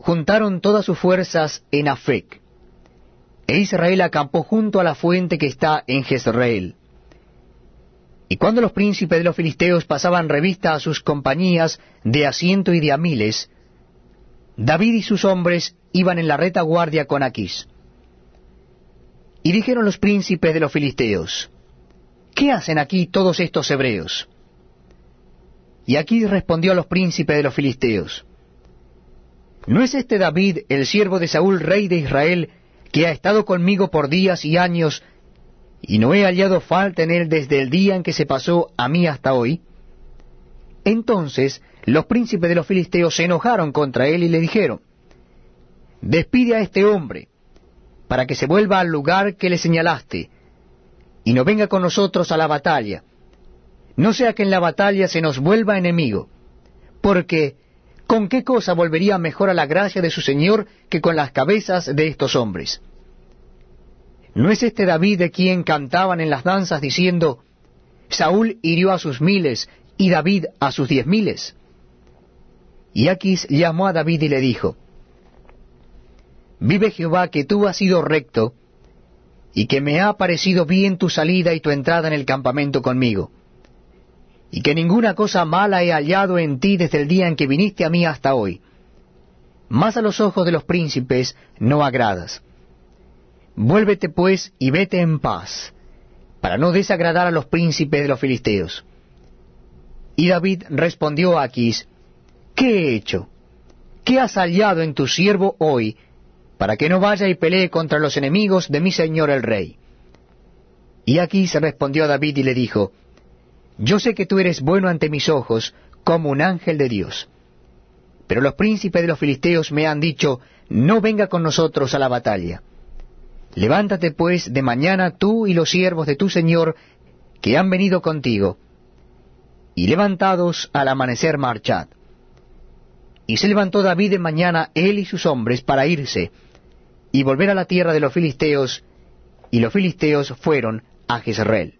juntaron todas sus fuerzas en Afec, e Israel acampó junto a la fuente que está en Jezreel. Y cuando los príncipes de los filisteos pasaban revista a sus compañías de a ciento y de a miles, David y sus hombres iban en la retaguardia con Aquís. Y dijeron los príncipes de los filisteos, ¿qué hacen aquí todos estos hebreos? Y Aquís respondió a los príncipes de los filisteos, ¿no es este David, el siervo de Saúl, rey de Israel, que ha estado conmigo por días y años, y no he hallado falta en él desde el día en que se pasó a mí hasta hoy? Entonces los príncipes de los filisteos se enojaron contra él y le dijeron, Despide a este hombre, para que se vuelva al lugar que le señalaste, y no venga con nosotros a la batalla, no sea que en la batalla se nos vuelva enemigo, porque ¿con qué cosa volvería mejor a la gracia de su Señor que con las cabezas de estos hombres? ¿No es este David de quien cantaban en las danzas diciendo, Saúl hirió a sus miles y David a sus diez miles? Y Aquis llamó a David y le dijo, Vive Jehová que tú has sido recto, y que me ha parecido bien tu salida y tu entrada en el campamento conmigo, y que ninguna cosa mala he hallado en ti desde el día en que viniste a mí hasta hoy. Más a los ojos de los príncipes no agradas. Vuélvete pues y vete en paz, para no desagradar a los príncipes de los filisteos. Y David respondió a Aquís, ¿qué he hecho? ¿Qué has hallado en tu siervo hoy, para que no vaya y pelee contra los enemigos de mi señor el rey? Y Aquís respondió a David y le dijo, Yo sé que tú eres bueno ante mis ojos, como un ángel de Dios. Pero los príncipes de los filisteos me han dicho, No venga con nosotros a la batalla. Levántate pues de mañana tú y los siervos de tu señor que han venido contigo, y levantados al amanecer marchad. Y se levantó David de mañana él y sus hombres para irse, y volver a la tierra de los filisteos, y los filisteos fueron a Jezreel.